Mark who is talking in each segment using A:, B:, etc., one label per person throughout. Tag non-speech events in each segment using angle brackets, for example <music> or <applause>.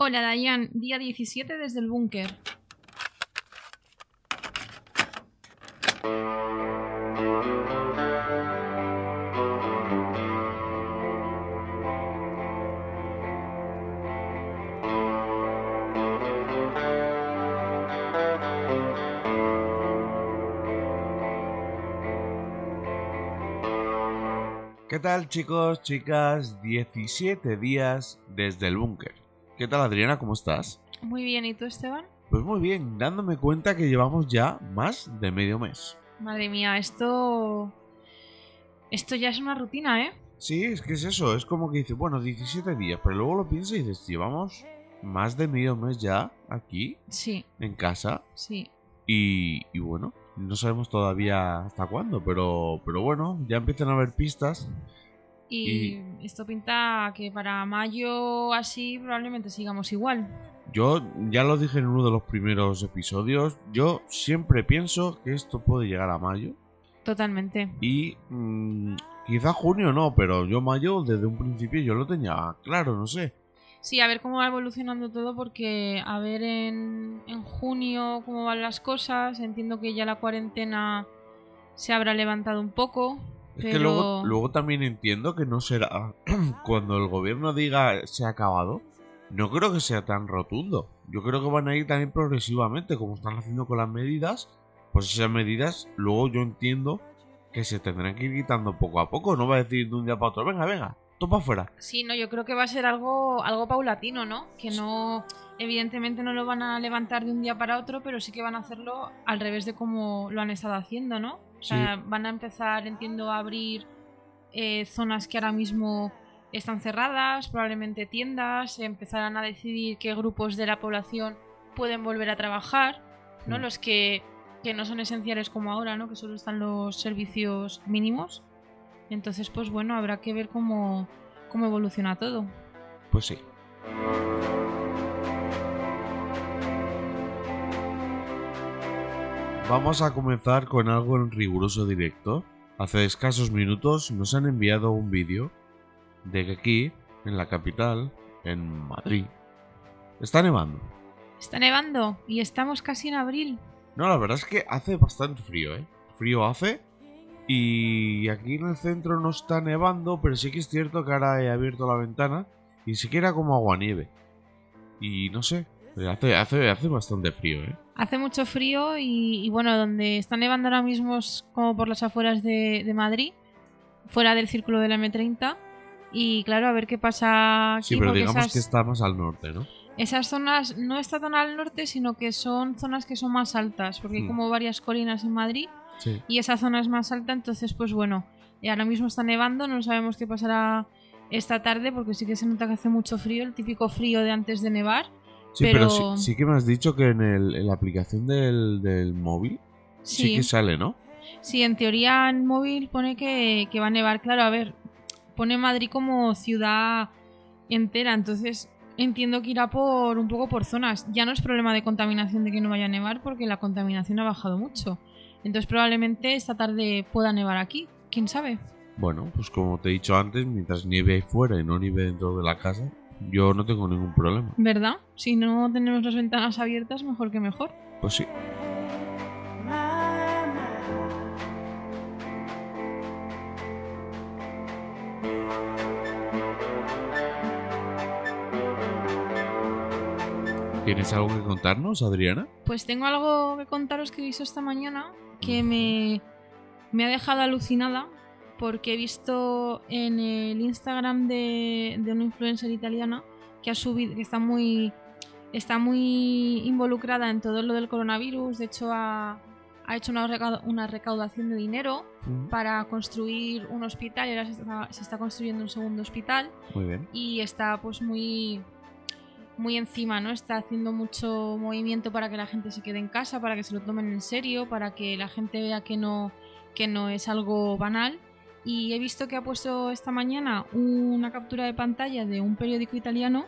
A: Hola Dayan, día 17 desde el búnker.
B: ¿Qué tal chicos, chicas? 17 días desde el búnker. ¿Qué tal Adriana? ¿Cómo estás?
A: Muy bien, ¿y tú Esteban?
B: Pues muy bien, dándome cuenta que llevamos ya más de medio mes.
A: Madre mía, esto... Esto ya es una rutina, ¿eh?
B: Sí, es que es eso, es como que dices, bueno, 17 días, pero luego lo piensas y dices, llevamos más de medio mes ya aquí,
A: Sí,
B: en casa,
A: sí.
B: y, y bueno, no sabemos todavía hasta cuándo, pero, pero bueno, ya empiezan a haber pistas.
A: Y, esto pinta que para mayo así probablemente sigamos igual.
B: Yo ya lo dije en uno de los primeros episodios, yo siempre pienso que esto puede llegar a mayo.
A: Totalmente.
B: Y mm, quizá junio no, pero yo mayo desde un principio yo lo tenía claro, no sé.
A: Sí, a ver cómo va evolucionando todo porque a ver en, en junio cómo van las cosas. Entiendo que ya la cuarentena se habrá levantado un poco.
B: Es
A: pero...
B: que luego, luego también entiendo que no será <clears throat> cuando el gobierno diga se ha acabado. No creo que sea tan rotundo. Yo creo que van a ir también progresivamente, como están haciendo con las medidas. Pues esas medidas, luego yo entiendo que se tendrán que ir quitando poco a poco. No va a decir de un día para otro, venga, venga, toma afuera.
A: Sí, no, yo creo que va a ser algo, algo paulatino, ¿no? Que no, evidentemente no lo van a levantar de un día para otro, pero sí que van a hacerlo al revés de como lo han estado haciendo, ¿no? O sea, van a empezar, entiendo, a abrir eh, zonas que ahora mismo están cerradas, probablemente tiendas, empezarán a decidir qué grupos de la población pueden volver a trabajar, ¿no?
B: Mm.
A: Los que, que no son esenciales como ahora, ¿no? Que solo están los servicios mínimos. Entonces, pues bueno, habrá que ver cómo, cómo evoluciona todo.
B: Pues sí. Vamos a comenzar con algo en riguroso directo. Hace escasos minutos nos han enviado un vídeo de que aquí, en la capital, en Madrid, está nevando.
A: Está nevando y estamos casi en abril.
B: No, la verdad es que hace bastante frío, ¿eh? Frío hace. Y aquí en el centro no está nevando, pero sí que es cierto que ahora he abierto la ventana y sí que era como aguanieve. Y no sé, hace, hace, hace bastante frío, ¿eh?
A: Hace mucho frío y, y bueno, donde está nevando ahora mismo es como por las afueras de, de Madrid, fuera del círculo de la M30. Y claro, a ver qué pasa aquí.
B: Sí, pero digamos
A: esas,
B: que está más al norte, ¿no?
A: esas zonas no está tan al norte, sino que son zonas que son más altas, porque hay
B: Hmm.
A: como varias colinas en Madrid
B: Sí.
A: y esa zona es más alta, entonces pues bueno, ahora mismo está nevando, no sabemos qué pasará esta tarde porque sí que se nota que hace mucho frío, el típico frío de antes de nevar.
B: Sí, pero,
A: Pero-
B: sí, sí que me has dicho que en, el- en la aplicación del, del móvil sí.
A: Sí,
B: que sale, ¿no?
A: sí, en teoría en móvil pone que, que va a nevar, claro, a ver, pone Madrid como ciudad entera, entonces entiendo que irá por un poco por zonas. Ya no es problema de contaminación de que no vaya a nevar porque la contaminación ha bajado mucho. Entonces probablemente esta tarde pueda nevar aquí, quién sabe.
B: Bueno, pues como te he dicho antes, mientras nieve fuera y no nieve dentro de la casa, yo no tengo ningún problema.
A: ¿Verdad? Si no tenemos las ventanas abiertas, mejor que mejor.
B: Pues sí. ¿Tienes algo que contarnos, Adriana?
A: Pues tengo algo que contaros que he visto esta mañana que me, me ha dejado alucinada porque he visto en el Instagram de, de una influencer italiana que ha subido, que está muy, está muy involucrada en todo lo del coronavirus. De hecho, ha, ha hecho una, una recaudación de dinero para construir un hospital y ahora se está, se está construyendo un segundo hospital
B: Muy bien.
A: y está pues muy muy encima, ¿no? Está haciendo mucho movimiento para que la gente se quede en casa, para que se lo tomen en serio, para que la gente vea que no que no es algo banal. Y he visto que ha puesto esta mañana una captura de pantalla de un periódico italiano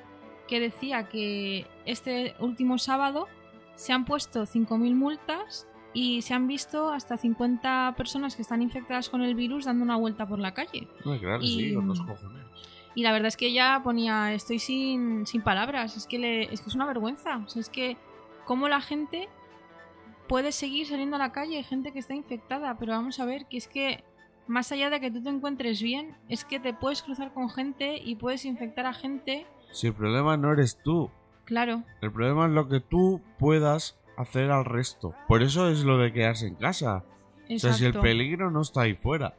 A: que decía que este último sábado se han puesto 5.000 multas y se han visto hasta 50 personas que están infectadas con el virus dando una vuelta por la calle.
B: Claro,
A: Y-
B: sí, los cojones.
A: Y la verdad es que ella ponía, estoy sin, sin palabras, es que, le, es que es una vergüenza. O sea, es que cómo la gente puede seguir saliendo a la calle, gente que está infectada, pero vamos a ver que es que más allá de que tú te encuentres bien, es que te puedes cruzar con gente y puedes infectar a gente.
B: Si el problema no eres tú,
A: Claro,
B: el problema es lo que tú puedas hacer al resto. Por eso es lo de quedarse en casa. O sea, si el
A: exacto.
B: peligro no está ahí fuera.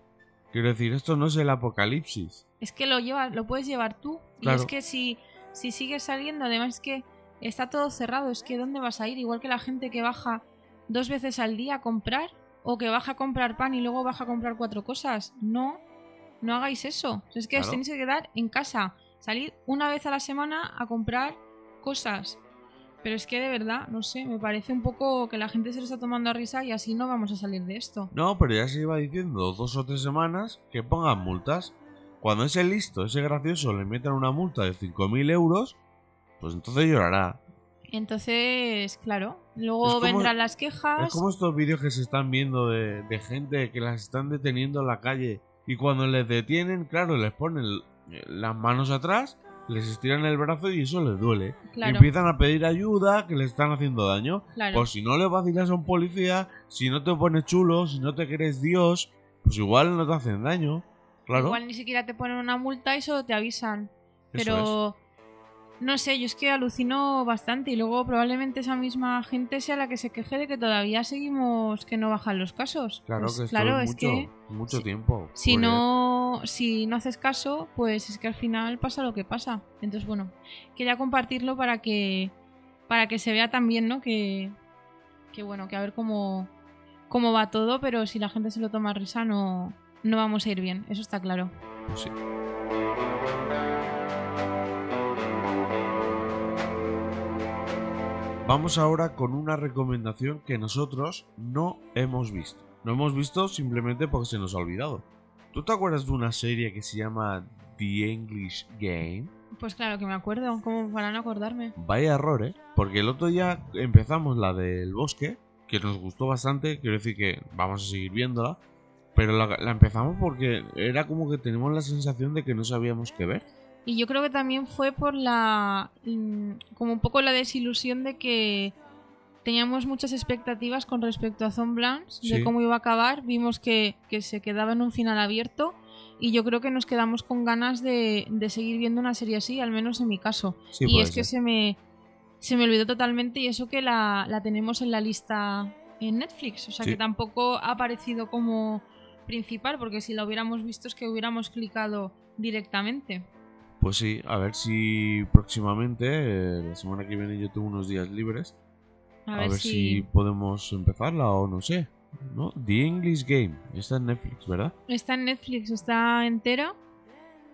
B: Quiero decir, esto no es el apocalipsis.
A: Es que lo llevas, lo puedes llevar tú. Y
B: Claro.
A: es que si, si sigues saliendo, además es que está todo cerrado, es que ¿dónde vas a ir? Igual que la gente que baja dos veces al día a comprar, o que baja a comprar pan y luego baja a comprar cuatro cosas. No, no hagáis eso. Es que os tenéis que quedar en casa. Salir una vez a la semana a comprar cosas. Pero es que de verdad, no sé, me parece un poco que la gente se lo está tomando a risa y así no vamos a salir de esto.
B: No, pero ya se iba diciendo dos o tres semanas que pongan multas. Cuando ese listo, ese gracioso, le metan una multa de 5.000 euros, pues entonces llorará.
A: Entonces, claro,
B: Es
A: luego
B: como-
A: vendrán las quejas.
B: Es como estos vídeos que se están viendo de, de gente que las están deteniendo en la calle y cuando les detienen, claro, les ponen las manos atrás, les estiran el brazo y eso les duele. Y
A: Claro,
B: empiezan a pedir ayuda que les están haciendo daño.
A: claro.
B: Pues si no le vacilas a un policía, si no te pones chulo, si no te crees Dios, pues igual no te hacen daño. Claro.
A: Igual ni siquiera te ponen una multa y solo te avisan.
B: eso
A: Pero no sé, yo es que alucino bastante y luego probablemente esa misma gente sea la que se queje de que todavía seguimos que no bajan los casos.
B: Claro
A: Pues
B: que
A: claro,
B: es mucho,
A: que
B: mucho
A: si-
B: tiempo.
A: si
B: Porque-
A: no, si no haces caso, pues es que al final pasa lo que pasa. Entonces, bueno, quería compartirlo para que para que se vea también, ¿no? Que, que bueno, que a ver cómo, cómo va todo, pero si la gente se lo toma a risa no, no vamos a ir bien, eso está claro.
B: Pues sí. Vamos ahora con una recomendación que nosotros no hemos visto. No hemos visto simplemente porque se nos ha olvidado. ¿Tú te acuerdas de una serie que se llama The English Game?
A: Pues claro que me acuerdo, como para no acordarme.
B: Vaya error, ¿eh? Porque el otro día empezamos la del bosque, que nos gustó bastante, quiero decir que vamos a seguir viéndola, pero la, la empezamos porque era como que tenemos la sensación de que no sabíamos qué ver.
A: Y yo creo que también fue por la. mm, como un poco la desilusión de que teníamos muchas expectativas con respecto a Zomblands, de
B: Sí.
A: cómo iba a acabar. Vimos que, que se quedaba en un final abierto. Y yo creo que nos quedamos con ganas de, de seguir viendo una serie así, al menos en mi caso.
B: Sí,
A: y es que se me, se me olvidó totalmente y eso que la, la tenemos en la lista en Netflix. O sea
B: Sí.
A: que tampoco ha aparecido como principal, porque si la hubiéramos visto es que hubiéramos clicado directamente.
B: Pues sí, a ver si próximamente, eh, la semana que viene yo tengo unos días libres,
A: A,
B: a,
A: ver,
B: ver, si... podemos empezarla o no sé. ¿no? The English Game, está en Netflix, ¿verdad?
A: Está en Netflix, está entera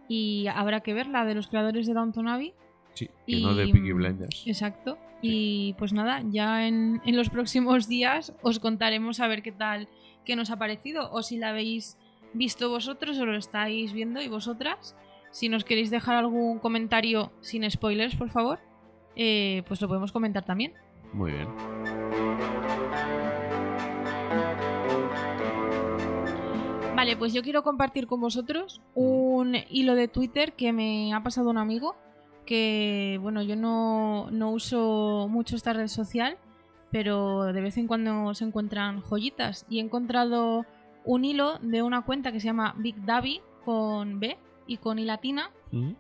A: y habrá que verla de los creadores de Downton Abbey.
B: Sí,
A: Y,
B: no de Peaky Blinders.
A: Exacto. Y pues nada, ya en, en los próximos días os contaremos a ver qué tal, qué nos ha parecido o si la habéis visto vosotros o lo estáis viendo y vosotras. Si nos queréis dejar algún comentario sin spoilers, por favor, eh, pues lo podemos comentar también.
B: Muy bien.
A: Vale, pues yo quiero compartir con vosotros un hilo de Twitter que me ha pasado un amigo. Que, bueno, yo no, no uso mucho esta red social, pero de vez en cuando se encuentran joyitas. Y he encontrado un hilo de una cuenta que se llama Big Davi con B y con I latina,
B: ¿Mm?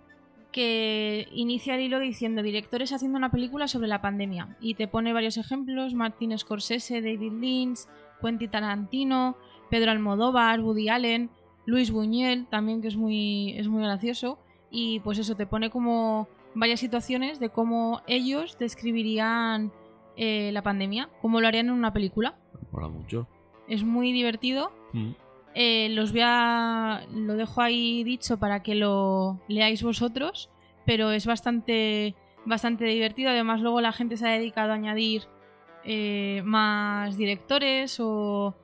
A: que inicia el hilo diciendo directores haciendo una película sobre la pandemia y te pone varios ejemplos, Martin Scorsese, David Lynch, Quentin Tarantino, Pedro Almodóvar, Woody Allen, Luis Buñuel también que es muy es muy gracioso y pues eso te pone como varias situaciones de cómo ellos describirían eh, la pandemia, cómo lo harían en una película.
B: Mola mucho.
A: Es muy divertido
B: ¿Mm?
A: Eh, los voy a. Lo dejo ahí dicho para que lo leáis vosotros. Pero es bastante. Bastante divertido. Además, luego la gente se ha dedicado a añadir eh, más directores o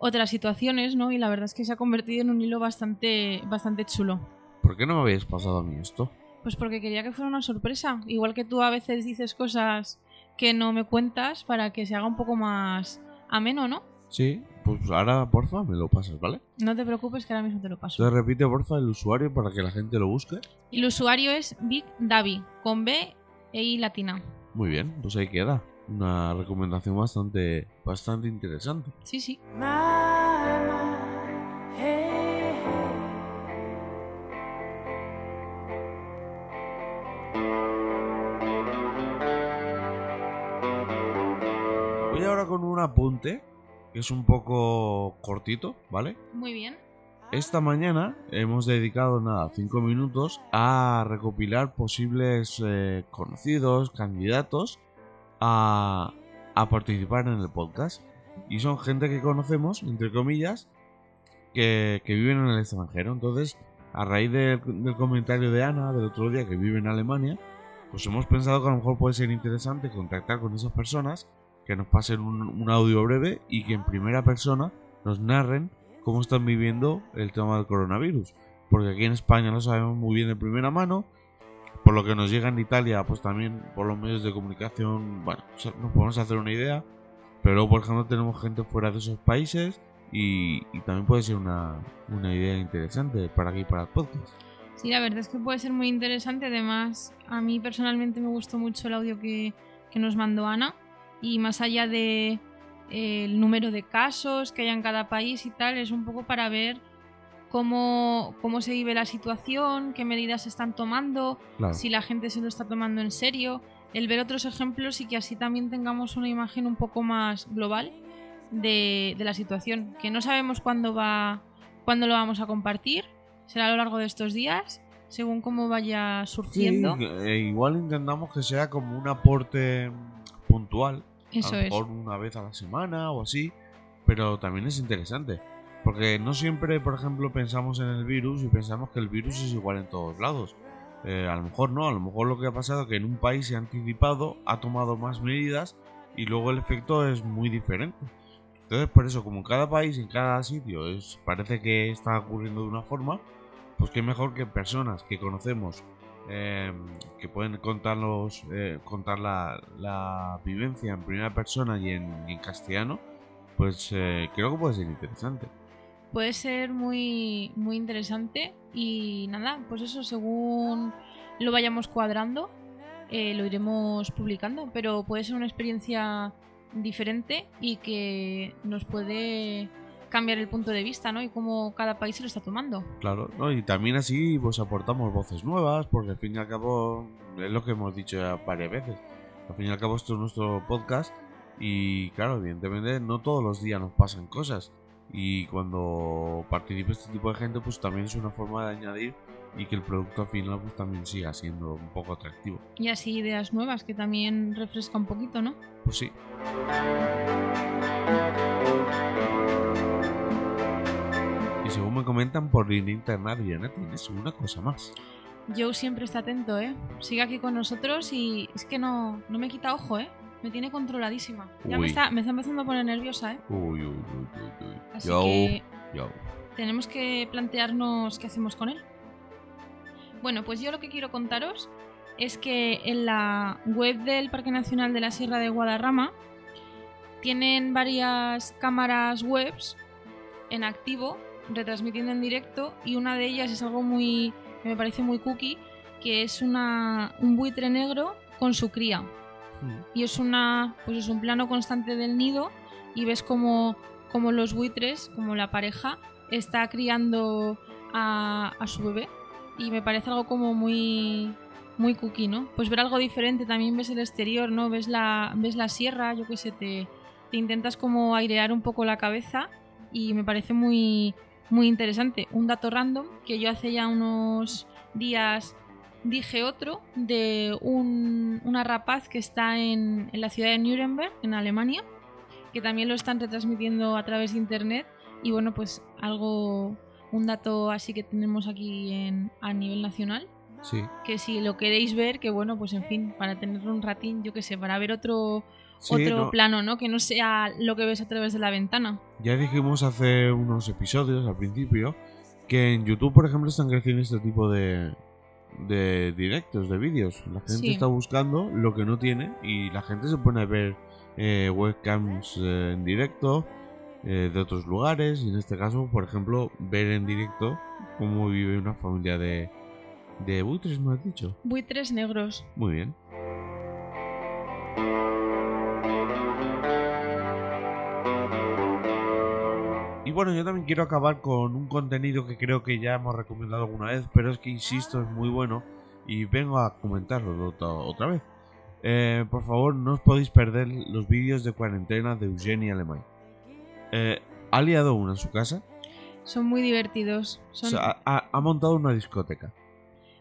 A: otras situaciones, ¿no? Y la verdad es que se ha convertido en un hilo bastante. bastante chulo.
B: ¿Por qué no me habéis pasado a mí esto?
A: Pues porque quería que fuera una sorpresa. Igual que tú a veces dices cosas que no me cuentas para que se haga un poco más ameno, ¿no?
B: Sí, Pues ahora, porfa, me lo pasas, ¿vale?
A: No te preocupes que ahora mismo te lo paso.
B: Entonces repite, porfa, el usuario para que la gente lo busque.
A: El usuario es Big Davi, con B e I latina.
B: Muy bien, pues ahí queda. Una recomendación bastante, bastante interesante.
A: Sí, sí.
B: Voy ahora con un apunte es un poco cortito, ¿vale?
A: Muy bien.
B: Esta mañana hemos dedicado nada, cinco minutos a recopilar posibles eh, conocidos, candidatos a, a participar en el podcast. Y son gente que conocemos, entre comillas, que, que viven en el extranjero. Entonces, a raíz del, del comentario de Ana del otro día que vive en Alemania, pues hemos pensado que a lo mejor puede ser interesante contactar con esas personas, que nos pasen un, un audio breve y que en primera persona nos narren cómo están viviendo el tema del coronavirus. Porque aquí en España lo sabemos muy bien de primera mano. Por lo que nos llega en Italia, pues también por los medios de comunicación, bueno, nos podemos hacer una idea. Pero luego, por ejemplo, tenemos gente fuera de esos países y, y también puede ser una, una idea interesante para aquí, para el podcast.
A: Sí, la verdad es que puede ser muy interesante. Además, a mí personalmente me gustó mucho el audio que, que nos mandó Ana. Y más allá de eh, el número de casos que haya en cada país y tal, es un poco para ver cómo, cómo se vive la situación, qué medidas se están tomando,
B: Claro.
A: si la gente se lo está tomando en serio, el ver otros ejemplos y que así también tengamos una imagen un poco más global de, de la situación, que no sabemos cuándo va, cuándo lo vamos a compartir, será a lo largo de estos días, según cómo vaya
B: Sí,
A: surgiendo.
B: eh, igual intentamos que sea como un aporte puntual.
A: Eso
B: a lo
A: es.
B: mejor una vez a la semana o así. Pero también es interesante. Porque no siempre, por ejemplo, pensamos en el virus y pensamos que el virus es igual en todos lados. Eh, a lo mejor no, a lo mejor lo que ha pasado es que en un país se ha anticipado, ha tomado más medidas y luego el efecto es muy diferente. Entonces, por eso, como en cada país, en cada sitio, es, parece que está ocurriendo de una forma, pues qué mejor que personas que conocemos, eh, que pueden contarlos, eh, contar la, vivencia en primera persona y en, y en castellano, pues eh, creo que puede ser interesante.
A: puede ser muy, muy interesante y nada, pues eso según lo vayamos cuadrando eh, lo iremos publicando, pero puede ser una experiencia diferente y que nos puede cambiar el punto de vista, ¿no? Y cómo cada país se lo está tomando.
B: Claro, ¿no? y también así pues aportamos voces nuevas, porque al fin y al cabo es lo que hemos dicho ya varias veces. Al fin y al cabo esto es nuestro podcast y claro, evidentemente no todos los días nos pasan cosas. Y cuando participe este tipo de gente pues también es una forma de añadir y que el producto al final pues también siga siendo un poco atractivo.
A: Y así ideas nuevas que también refresca un poquito, ¿no?
B: Pues sí. Según me comentan por línea interna, Diana, tienes una cosa más.
A: Joe siempre está atento, ¿eh? Sigue aquí con nosotros y es que no, no me quita ojo, ¿eh? Me tiene controladísima. Ya me está, me está empezando a poner nerviosa, ¿eh?
B: Uy, uy, uy, uy, uy.
A: Así
B: Yo,
A: que
B: yo.
A: tenemos que plantearnos qué hacemos con él. Bueno, pues yo lo que quiero contaros es que en la web del Parque Nacional de la Sierra de Guadarrama tienen varias cámaras webs en activo, retransmitiendo en directo, y una de ellas es algo muy que me parece muy cookie, que es una, un buitre negro con su cría. Y es una pues es un plano constante del nido y ves como, como los buitres, como la pareja, está criando a, a su bebé. Y me parece algo como muy muy cookie, ¿no? Pues ver algo diferente, también ves el exterior, ¿no? Ves la, ves la sierra, yo qué sé, te, te intentas como airear un poco la cabeza y me parece muy, muy interesante. Un dato random que yo hace ya unos días dije otro de un- una rapaz que está en, en la ciudad de Nuremberg, en Alemania, que también lo están retransmitiendo a través de internet. Y bueno, pues algo, un dato así que tenemos aquí en, a nivel nacional.
B: Sí.
A: Que si lo queréis ver, que bueno, pues en fin, para tener un ratín, yo qué sé, para ver otro,
B: Sí,
A: otro
B: no,
A: plano, ¿no? Que no sea lo que ves a través de la ventana.
B: Ya dijimos hace unos episodios al principio que en YouTube, por ejemplo, están creciendo este tipo de, de directos, de vídeos. La gente
A: Sí.
B: está buscando lo que no tiene y la gente se pone a ver eh, webcams eh, en directo eh, de otros lugares y en este caso, por ejemplo, ver en directo cómo vive una familia de, de buitres, ¿me has dicho?
A: Buitres negros.
B: Muy bien. Y bueno, yo también quiero acabar con un contenido que creo que ya hemos recomendado alguna vez, pero es que insisto, es muy bueno y vengo a comentarlo otra, otra vez. Eh, por favor, no os podéis perder los vídeos de cuarentena de Eugenie Alemán. Eh, ha liado una en su casa.
A: Son muy divertidos. Son...
B: O sea, ha, ha montado una discoteca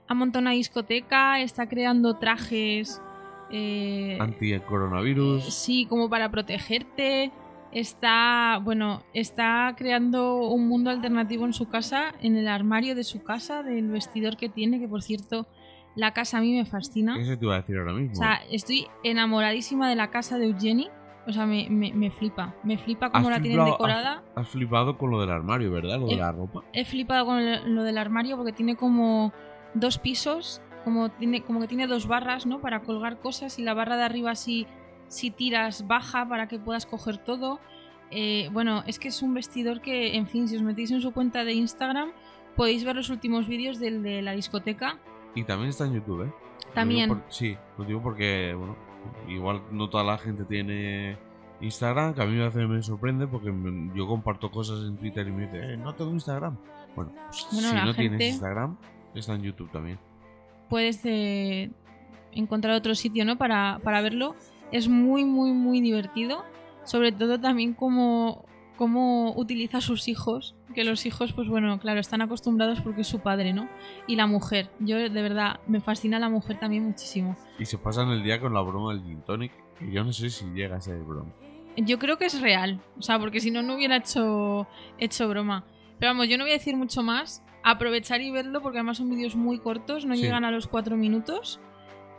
A: ha montado una discoteca, está creando trajes. Eh,
B: Anti-coronavirus.
A: sí, como para protegerte. Está, bueno, está creando un mundo alternativo en su casa, en el armario de su casa, del vestidor que tiene, que por cierto, la casa a mí me fascina.
B: ¿Qué se te iba a decir ahora mismo?
A: O sea, estoy enamoradísima de la casa de Eugenie. O sea, me, me, me flipa. Me flipa cómo la tienen
B: flipado-
A: decorada.
B: Has, has flipado con lo del armario, ¿verdad? Lo de la ropa.
A: He flipado con el- lo del armario porque tiene como dos pisos, como, tiene, como que tiene dos barras, ¿no? Para colgar cosas y la barra de arriba si, si tiras baja para que puedas coger todo. Eh, bueno, es que es un vestidor que, en fin, si os metéis en su cuenta de Instagram podéis ver los últimos vídeos del de la discoteca.
B: Y también está en YouTube, ¿eh? Lo
A: También.
B: por- sí, lo digo porque, bueno, igual no toda la gente tiene Instagram, que a mí a veces me sorprende porque me- yo comparto cosas en Twitter y me dice, eh, no tengo Instagram. Bueno, pues,
A: Bueno,
B: si no tienes Instagram, está en YouTube también.
A: puedes eh, encontrar otro sitio, ¿no? Para, para verlo. Es muy, muy, muy divertido. Sobre todo también como cómo utiliza a sus hijos. Que los hijos, pues bueno, claro, están acostumbrados porque es su padre, ¿no? Y la mujer. Yo de verdad me fascina la mujer también muchísimo.
B: Y se pasan el día con la broma del gin tonic, que yo no sé si llega a ser broma.
A: Yo creo que es real. O sea, porque si no, no hubiera hecho, hecho broma. Pero vamos, yo no voy a decir mucho más. Aprovechar y verlo porque además son vídeos muy cortos, no
B: Sí.
A: llegan a los cuatro minutos.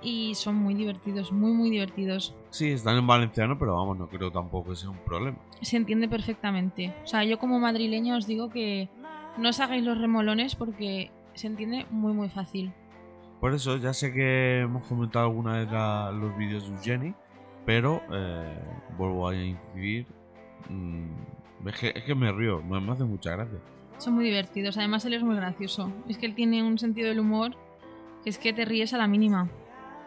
A: Y son muy divertidos, muy, muy divertidos.
B: Sí, están en valenciano, pero vamos, no creo tampoco que sea un problema.
A: Se entiende perfectamente. O sea, yo como madrileña os digo que no os hagáis los remolones porque se entiende muy, muy fácil.
B: Por eso, ya sé que hemos comentado alguna vez la- los vídeos de Eugenie, pero eh, vuelvo a incidir. mm, es, que, es que me río, me, me hace mucha gracia.
A: Son muy divertidos. Además, él es muy gracioso. Es que él tiene un sentido del humor que es que te ríes a la mínima.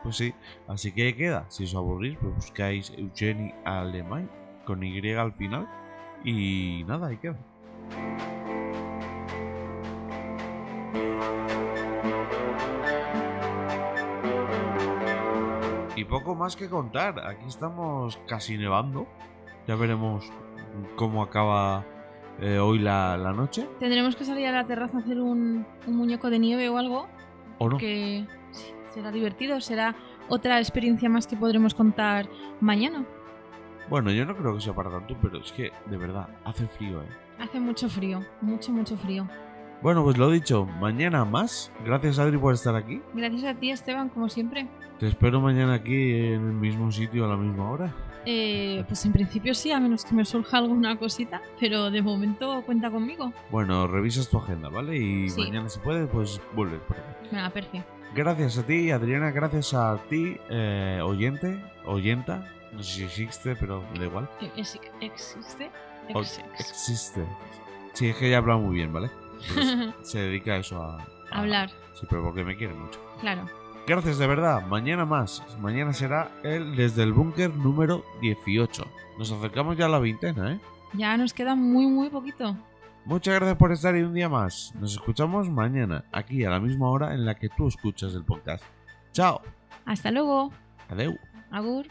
B: Pues sí, así que queda. Si os aburrís, pues buscáis Eugenie Alemán con Y al final. Y nada, ahí queda. Y poco más que contar. Aquí estamos casi nevando. Ya veremos cómo acaba eh, hoy la, la noche.
A: Tendremos que salir a la terraza a hacer un, un muñeco de nieve o algo.
B: ¿O no?
A: Que será divertido. Será otra experiencia más que podremos contar mañana.
B: Bueno, yo no creo que sea para tanto, pero es que de verdad hace frío, ¿eh?
A: Hace mucho frío. Mucho, mucho frío.
B: Bueno, pues lo dicho, mañana más. Gracias Adri por estar aquí.
A: Gracias a ti, Esteban, como siempre.
B: Te espero mañana aquí en el mismo sitio a la misma hora.
A: Eh, pues en principio sí, a menos que me surja alguna cosita, pero de momento cuenta conmigo.
B: Bueno, revisas tu agenda, ¿vale? Y
A: Sí.
B: mañana si puedes, pues vuelves por aquí.
A: Venga, perfecto.
B: Gracias a ti, Adriana, gracias a ti, eh, oyente, oyenta. No sé si existe, pero da igual.
A: ¿Existe? ¿Existe? Ex.
B: existe. Sí, es que ella habla muy bien, ¿vale? Entonces, <laughs> se dedica a eso, a, a-
A: Hablar,
B: Sí, pero porque me quiere mucho.
A: claro.
B: Gracias de verdad. Mañana más. Mañana será el desde el búnker número 18. Nos acercamos ya a la veintena, ¿eh?
A: Ya nos queda muy, muy poquito.
B: Muchas gracias por estar ahí un día más. Nos escuchamos mañana, aquí a la misma hora en la que tú escuchas el podcast. Chao.
A: Hasta luego.
B: Adeu.
A: Agur.